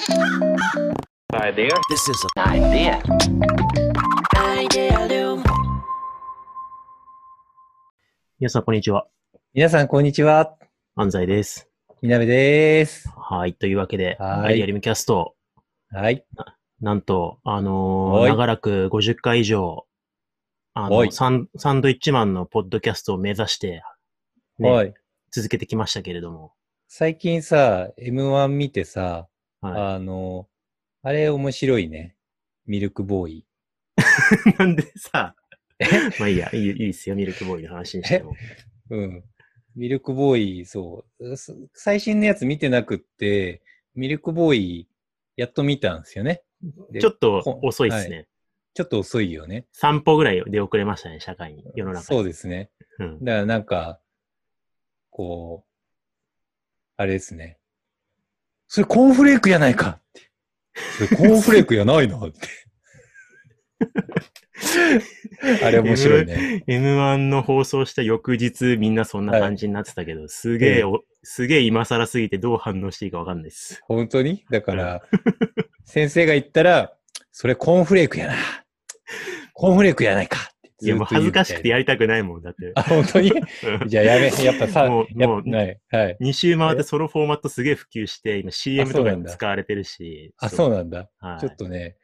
Idea. This is an idea. Idealum. 皆さん、こんにちは。皆さん、こんにちは。安西です。みなべです。はい。というわけで、はいアイデアリムキャスト、はい。なんと、あのーはい長らく50回以上、あのはいサン、サンドイッチマンのポッドキャストを目指して、ねはい。続けてきましたけれども、最近さ、M1 見てさ、はあの、あれ面白いね。ミルクボーイ。い。なんでさ、まあいいや、いいいいですよ、ミルクボーイの話にしても。うん。ミルクボーイ、そう。す最新のやつ見てなくって、ミルクボーイ、やっと見たんですよね。でちょっとこ遅いですね。ちょっと遅いよね。散歩ぐらいで遅れましたね、社会に、世の中に。そうですね。うん。だからなんか、こう、あれですね。それコーンフレークやないかって。それコーンフレークやないなって。あれ面白いね。M1 の放送した翌日、みんなそんな感じになってたけど、すげえお、すげえ今更すぎてどう反応していいかわかんないです。本当に？だから、先生が言ったら、それコーンフレークやな。コーンフレークやないかいや、もう恥ずかしくてややりたくないもん、だって。あ、本当に？じゃあやめ、やっぱさ、もうもう。はい。2週回ってそのフォーマットすげえ普及して、今 CM とかに使われてるし。あ、そうなんだ。はいちょっとね、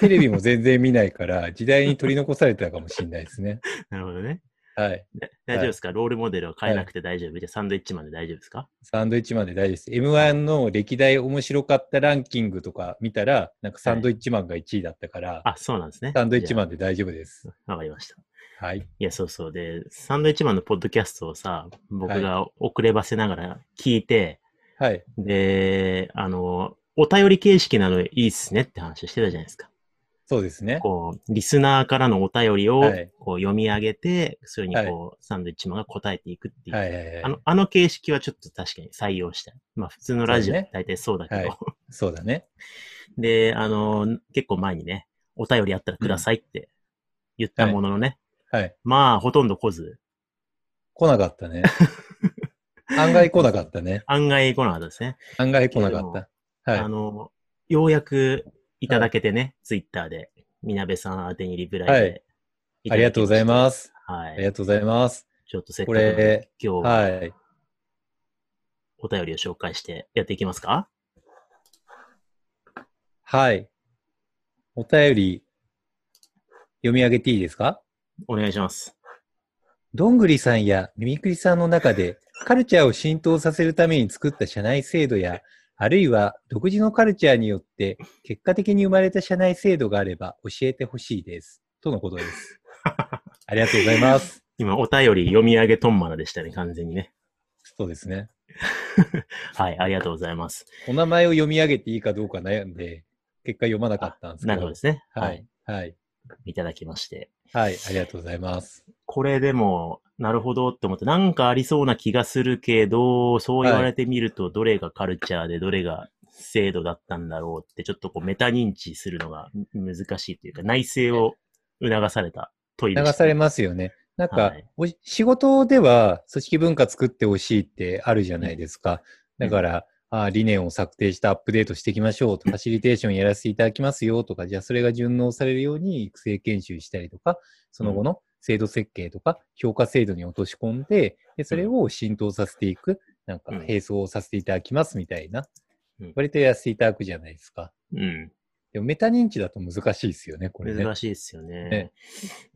テレビも全然見ないから、時代に取り残されてたかもしれないですね。なるほどね。はい。で大丈夫ですか、ロールモデルは変えなくて大丈夫、じゃあサンドイッチマンで大丈夫ですか？サンドイッチマンで大丈夫です。M1 の歴代面白かったランキングとか見たら、なんかサンドイッチマンが1位だったから、あ、そうなんですね。サンドイッチマン。ンで大丈夫です。わかりました。はい。いや、そうそう。で、サンドイッチマンのポッドキャストをさ、僕が遅ればせながら聞いて、はい。で、あの、お便り形式なのいいっすねって話してたじゃないですか。そうですね。こう、リスナーからのお便りをはいこう読み上げて、それにはいこう、サンドイッチマンが答えていくっていう。はいはいはい。あの、あの形式はちょっと確かに採用したい。まあ普通のラジオそうね大体そうだけど。はいそうだね。で、あの、結構前にね、お便りあったらくださいって言ったもののね、はい。まあほとんど来ず、来なかったね。案外来なかったね。案外来なかったですね。案外来なかった。はい。あの、ようやくいただけてね、ツイッターで、みなべさん宛てにリプライで、ありがとうございます。す。はい。ありがとうございます。ちょっとせっかこく今日ははい。お便りを紹介してやっていきますか？はい。お便り、読み上げていいですか？お願いします。どんぐりさんやミミクリさんの中でカルチャーを浸透させるために作った社内制度や、あるいは独自のカルチャーによって結果的に生まれた社内制度があれば教えてほしいです。とのことです。ありがとうございます。今、お便り読み上げトンマナでしたね、完全にね。そうですね。はい、ありがとうございます。お名前を読み上げていいかどうか悩んで、結果読まなかったんですけど。なるほどですね。ははいい。。はい。いただきまして。はい。ありがとうございます。これでも、なるほどって思って、なんかありそうな気がするけど、そう言われてみると、どれがカルチャーで、どれが制度だったんだろうって、ちょっとこうメタ認知するのが難しいというか、内省を促された問いでした。流されますよね。なんか、はいお仕事では組織文化作ってほしいってあるじゃないですか。だから、あ理念を策定してアップデートしていきましょうと、ファシリテーションやらせていただきますよとか、じゃあそれが順応されるように育成研修したりとか、その後の制度設計とか評価制度に落とし込んで、でそれを浸透させていく、なんかうん並走をさせていただきますみたいなうん、割とやらせていただくじゃないですか。うん。でもメタ認知だと難しいですよね、これね。難しいですよね。ね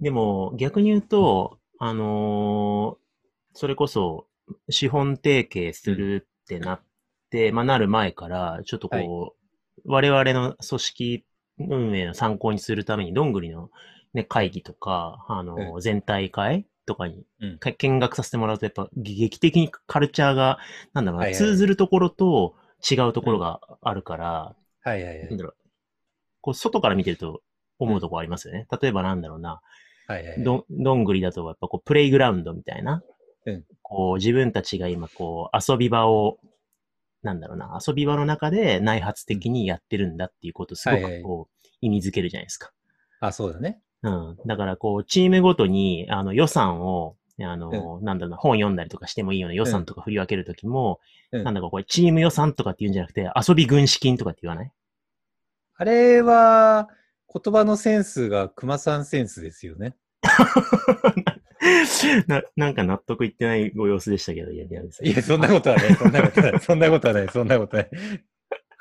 でも、逆に言うと、あのーそれこそ、資本提携するってなって、まあ、なる前から、ちょっとこう、我々の組織運営の参考にするために、どんぐりの、ね、会議とか、あの全体会とかに見学させてもらうと、やっぱ劇的にカルチャーが、なんだろうな、通ずるところと違うところがあるから、はいはいはいなん。だろう、こう、外から見てると思うところありますよね。例えばなんだろうな、はいはいはい。どん、どんぐりだと、やっぱこう、プレイグラウンドみたいな、うんこう、自分たちが今、こう、遊び場を、なんだろうな、遊び場の中で内発的にやってるんだっていうことをすごくこう、意味づけるじゃないですか。あ、そうだね。うん。だから、こう、チームごとに、あの、予算を、あの、なんだろうな、本読んだりとかしてもいいような予算とか振り分けるときも、うんなんだかこれ、チーム予算とかって言うんじゃなくて、遊び軍資金とかって言わない？あれは、言葉のセンスが熊さんセンスですよね。ななんか納得いってないご様子でしたけど、いや。いや、そんなことはない、そんなことはない、そんなことはない、そんなことはない。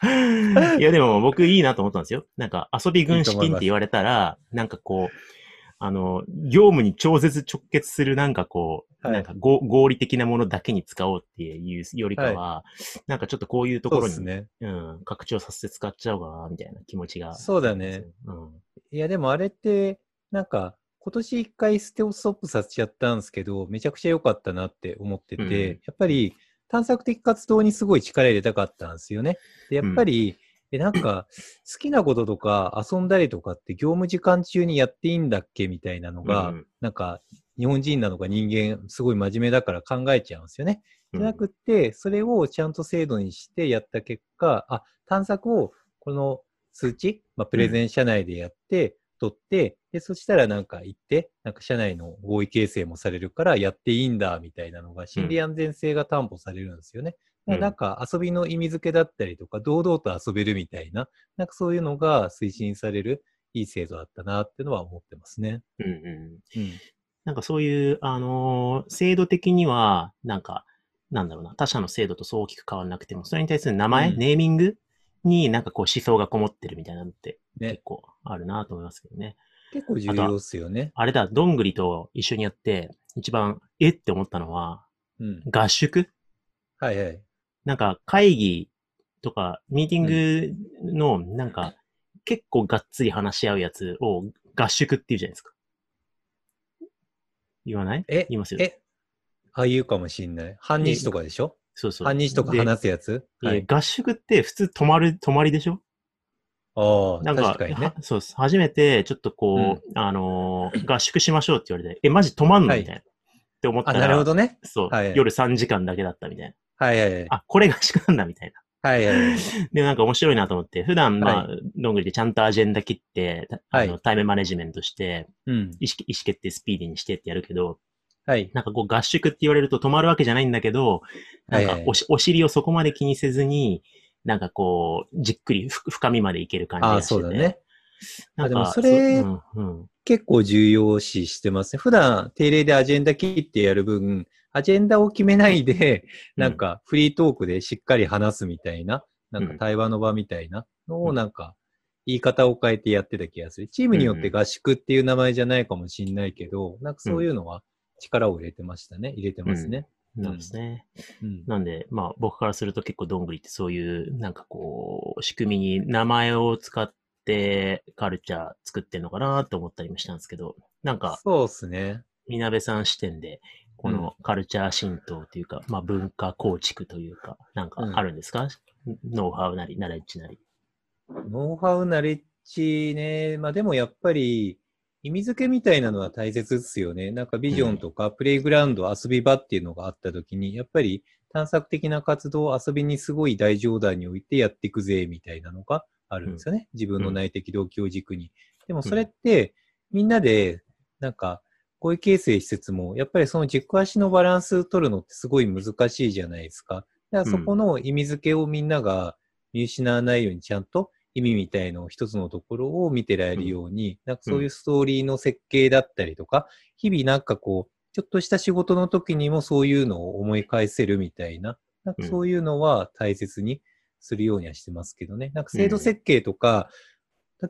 いや、でも僕いいなと思ったんですよ。なんか遊び軍資金って言われたら、なんかこう、あの、業務に超絶直結するなんかこう、はいなんか合合理的なものだけに使おうっていうよりかは、なんかちょっとこういうところに、そうん、拡張させて使っちゃおうかな、みたいな気持ちが。そうだね。うん。いや、でもあれって、なんか、今年一回ステオストップさせちゃったんですけど、めちゃくちゃ良かったなって思ってて、うんやっぱり探索的活動にすごい力入れたかったんですよね。で、やっぱり、え、なんか、好きなこととか遊んだりとかって業務時間中にやっていいんだっけみたいなのが、うんなんか、日本人なのか人間、すごい真面目だから考えちゃうんですよね。うんじゃなくって、それをちゃんと制度にしてやった結果、あ、探索をこの数値、まあ、プレゼン社内でやって、取って、で、そしたらなんか行って、なんか社内の合意形成もされるからやっていいんだ、みたいなのが、心理安全性が担保されるんですよね。だからなんか遊びの意味付けだったりとか、堂々と遊べるみたいな、なんかそういうのが推進されるいい制度だったなっていうのは思ってますね。うんうん。うん。なんかそういう、あのー制度的には、なんか、なんだろうな、他社の制度とそう大きく変わらなくても、それに対する名前、うんネーミングになんかこう思想がこもってるみたいなのってね結構あるなと思いますけどね。結構重要っすよね。あれだ、どんぐりと一緒にやって、一番、えって思ったのは、うん。合宿？はいはい。なんか会議とか、ミーティングの、なんか、結構がっつり話し合うやつを合宿って言うじゃないですか。言わない？え言いますよ。え、ああいうかもしんない。半日とかでしょ？そうそう。半日とかで話すやつ？はい。え合宿って普通泊まる、泊まりでしょ？ああ、なんか、確かにねは。そう。初めて、ちょっとこう、あのー合宿しましょうって言われて、え、マジ泊まんの？はいみたいな。って思ったあ、ら、なるほどね。そう、はい夜3時間だけだったみたいな。はいはいはい。あ、これ合宿なんだみたいな。はいはいはい。で、なんか面白いなと思って、普段、まあ、はどんぐりでちゃんとアジェンダ切って、たあの、はいタイムマネジメントして、うん。意思意思決定スピーディーにしてってやるけど、はい。なんかこう合宿って言われると止まるわけじゃないんだけど、なんはいはいかおし、お尻をそこまで気にせずに、なんかこう、じっくりふ深みまでいける感じああ、がしてて。そうだね。なんかあでもそれううん、うん。結構重要視してますね。普段定例でアジェンダ切ってやる分、アジェンダを決めないで、なんかフリートークでしっかり話すみたいな、なんか対話の場みたいなのうんをなんか言い方を変えてやってた気がする。チームによって合宿っていう名前じゃないかもしんないけど、なんかそういうのは力を入れてましたね。入れてますね。なんですね。うん。なんで、まあ僕からすると結構どんぐりってそういう、なんかこう、仕組みに名前を使ってカルチャー作ってんのかなと思ったりもしたんですけど、なんか、そうっすね。みなべさん視点で、このカルチャー浸透というか、まあ文化構築というか、なんかあるんですか、ノウハウなり、ナレッジなり。ノウハウ、ナレッジね。まあでもやっぱり、意味付けみたいなのは大切ですよね。なんかビジョンとかプレイグラウンド、遊び場っていうのがあった時に、やっぱり探索的な活動を遊びにすごい大上段に置いてやっていくぜ、みたいなのがあるんですよね。自分の内的動機を軸に。でもそれって、みんなで、なんか、合意形成施設も、やっぱりその軸足のバランス取るのってすごい難しいじゃないですか。だからそこの意味付けをみんなが見失わないようにちゃんと意味みたいの一つのところを見てられるように、なんかそういうストーリーの設計だったりとか、日々なんかこう、ちょっとした仕事の時にもそういうのを思い返せるみたいな、なんかそういうのは大切にするようにはしてますけどね。なんか制度設計とか、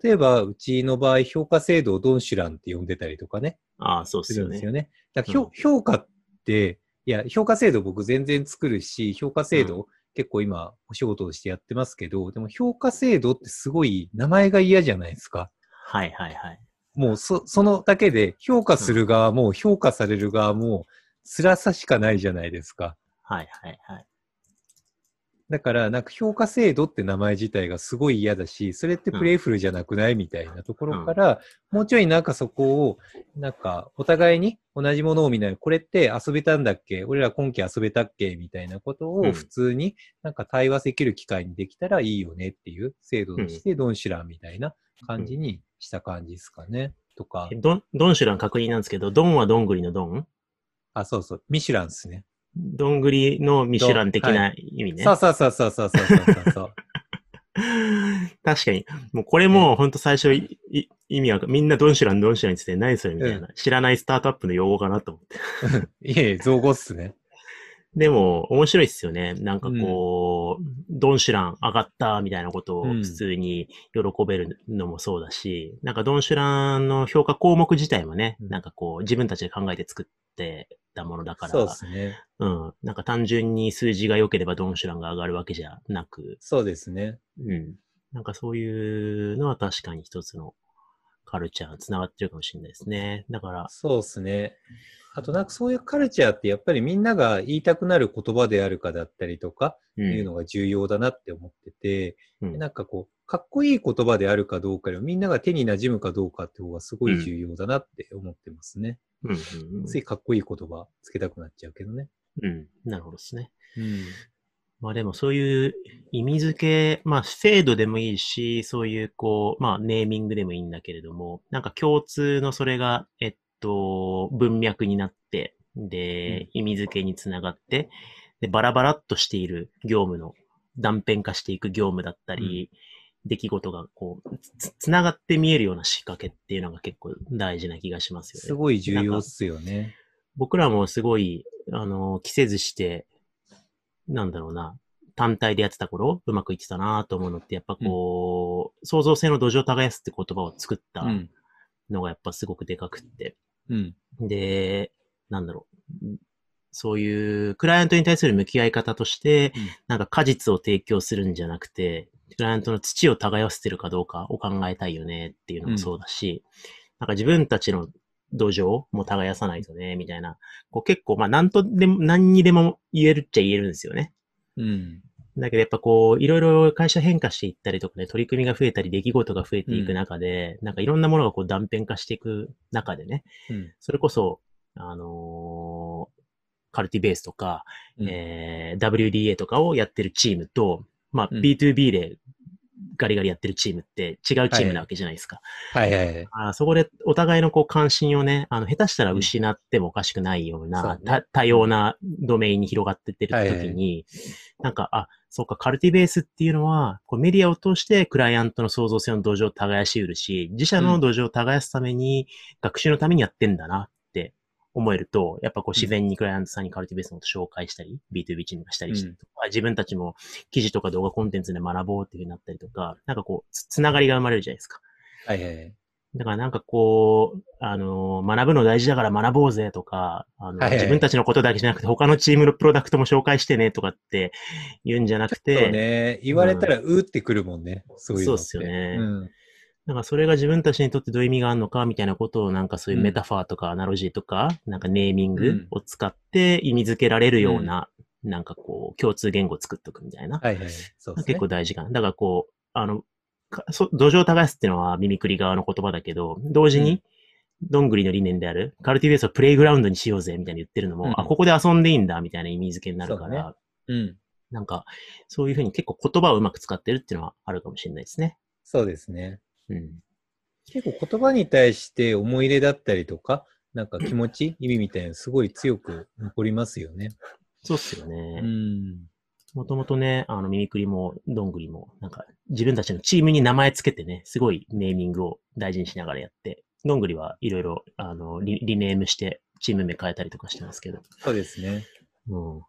例えばうちの場合評価制度をドンシュランって呼んでたりとかね、ああ、そうですすよね。るんですよね。だから評価って、いや、評価制度僕全然作るし、評価制度、結構今お仕事をしてやってますけど、でも評価制度ってすごい名前が嫌じゃないですか。はいはいはい。もうそ、そのだけで評価する側も評価される側も辛さしかないじゃないですか。はいはいはい。だから、なんか評価制度って名前自体がすごい嫌だし、それってプレイフルじゃなくないみたいなところから、もうちょいなんかそこを、なんかお互いに同じものを見ない、これって遊べたんだっけ？俺ら今期遊べたっけ？みたいなことうん。を普通になんか対話できる機会にできたらいいよねっていう制度としてドンシュランみたいな感じにした感じですかね。とか。え、ドン、ドンシュラン確認なんですけど、ドンはどんぐりのドン？あ、そうそう、ミシュランですね。どんぐりのミシュラン的な意味ね。そうそうそうそうそうそうそう 確かに。もうこれも本当最初い、意味はみんなドンシュランドンシュランについて何それみたいな、うん、知らないスタートアップの用語かなと思って。いえいえ、造語っすね。でも面白いっすよね。なんかこう、うん、ドンシュラン上がったみたいなことを普通に喜べるのもそうだし、うん、なんかドンシュランの評価項目自体もね、なんかこう自分たちで考えて作ってたものだから、そうですね。うん。なんか単純に数字が良ければドンシュランが上がるわけじゃなく、そうですね。うん。なんかそういうのは確かに一つのカルチャーにつながってるかもしれないですね。だから、そうですね。あとなんかそういうカルチャーってやっぱりみんなが言いたくなる言葉であるかだったりとかういうのが重要だなって思ってて、うんなんかこう、かっこいい言葉であるかどうかよりもみんなが手に馴染むかどうかって方がすごい重要だなって思ってますね。うんうんうんついかっこいい言葉つけたくなっちゃうけどね。うん。なるほどですね。うん。まあでもそういう意味付け、まあ制度でもいいし、そういうこう、まあネーミングでもいいんだけれども、なんか共通のそれが、えっと、文脈になって、で、意味付けにつながって、で、バラバラっとしている業務の断片化していく業務だったり、出来事がこう、つ、つながって見えるような仕掛けっていうのが結構大事な気がしますよね。すごい重要っすよね。僕らもすごい、あの、着せずして、なんだろうな、単体でやってた頃、うまくいってたなと思うのって、やっぱこう、創造性の土壌を耕すって言葉を作ったうん。のがやっぱすごくでかくって。うん。で、なんだろう。そういうクライアントに対する向き合い方として、うんなんか果実を提供するんじゃなくて、クライアントの土を耕せてるかどうかを考えたいよねっていうのもそうだし、なんか自分たちの土壌も耕さないとね、みたいな。こう結構、まあ何とでも、何にでも言えるっちゃ言えるんですよね。うん。だけどやっぱこう、いろいろ会社変化していったりとかね、取り組みが増えたり、出来事が増えていく中で、なんかいろんなものがこう断片化していく中でね、うん。それこそ、あのーカルティベースとか、うん。えー WDA とかをやってるチームと、まあ、うん。B2B でガリガリやってるチームって違うチームなわけじゃないですか。はい。はいはい。あーそこでお互いのこう関心をね、あの、下手したら失ってもおかしくないような、そうね。た多様なドメインに広がってってる時に、なんか、あ、そうか、カルティベースっていうのは、こうメディアを通してクライアントの創造性の土壌を耕しうるし、自社の土壌を耕すために、学習のためにやってんだな思えると、やっぱこう自然にクライアントさんにカルティベースのことを紹介したり、B2B チームがしたりしてとか、自分たちも記事とか動画コンテンツで学ぼうっていうふうになったりとか、なんかこう、つつながりが生まれるじゃないですか。はいはいはい。だからなんかこう、あの、学ぶの大事だから学ぼうぜとか、あの、はいはい自分たちのことだけじゃなくて他のチームのプロダクトも紹介してねとかって言うんじゃなくそうて、ね。言われたら、うーってくるもんね。そういうの。そうっすよねうん。なんかそれが自分たちにとってどういう意味があるのかみたいなことをなんかそういうメタファーとかアナロジーとか、なんかネーミングを使って意味づけられるような、なんかこう共通言語を作っとくみたいな。はいはい。そうですね。結構大事かな。だからこう、あの、かそ土壌を耕すっていうのはミミクリ側の言葉だけど、同時うんに、どんぐりの理念である、カルティベースをプレイグラウンドにしようぜみたいに言ってるのも、うんあ、ここで遊んでいいんだみたいな意味付けになるから、うん。なんか、そういうふうに結構言葉をうまく使ってるっていうのはあるかもしれないですね。そうですね。うん。結構言葉に対して思い入れだったりとか、なんか気持ち、意味みたいなのすごい強く残りますよね。そうっすようね。ん。もともとね、あの、ミミクリも、どんぐりも、なんか、自分たちのチームに名前つけてね、すごいネーミングを大事にしながらやって、どんぐりはいろいろ、あのリ、リネームして、チーム名変えたりとかしてますけど。そうですね。うん。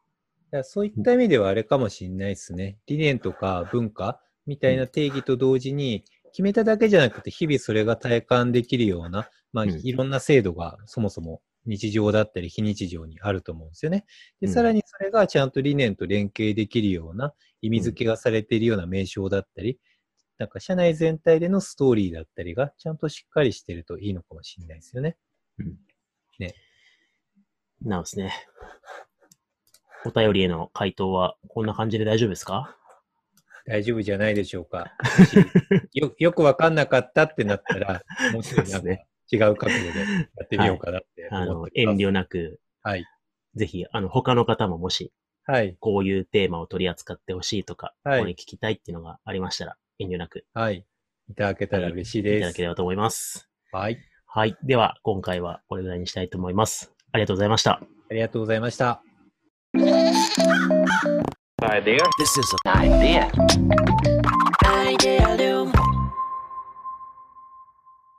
だそういった意味ではあれかもしれないですね。理念とか文化みたいな定義と同時に、決めただけじゃなくて、日々それが体感できるような、まあ、うんいろんな制度がそもそも日常だったり非日常にあると思うんですよね。で、うんさらにそれがちゃんと理念と連携できるような意味付けがされているような名称だったり、なんか社内全体でのストーリーだったりがちゃんとしっかりしてるといいのかもしれないですよね。なんですね。お便りへの回答はこんな感じで大丈夫ですか？大丈夫じゃないでしょうか。よよくわかんなかったってなったら、もうちょっとな違う角度でやってみようかなってあの思っ、てます。遠慮なく、はい。ぜひ、あの、他の方ももし、はい。こういうテーマを取り扱ってほしいとか、はいここに聞きたいっていうのがありましたら、遠慮なくはい。いただけたら嬉しいいですただけ。ればと思います。はい。はい。では、今回はこれぐらいにしたいと思います。ありがとうございました。ありがとうございました。idea. This is an idea. Idea loom.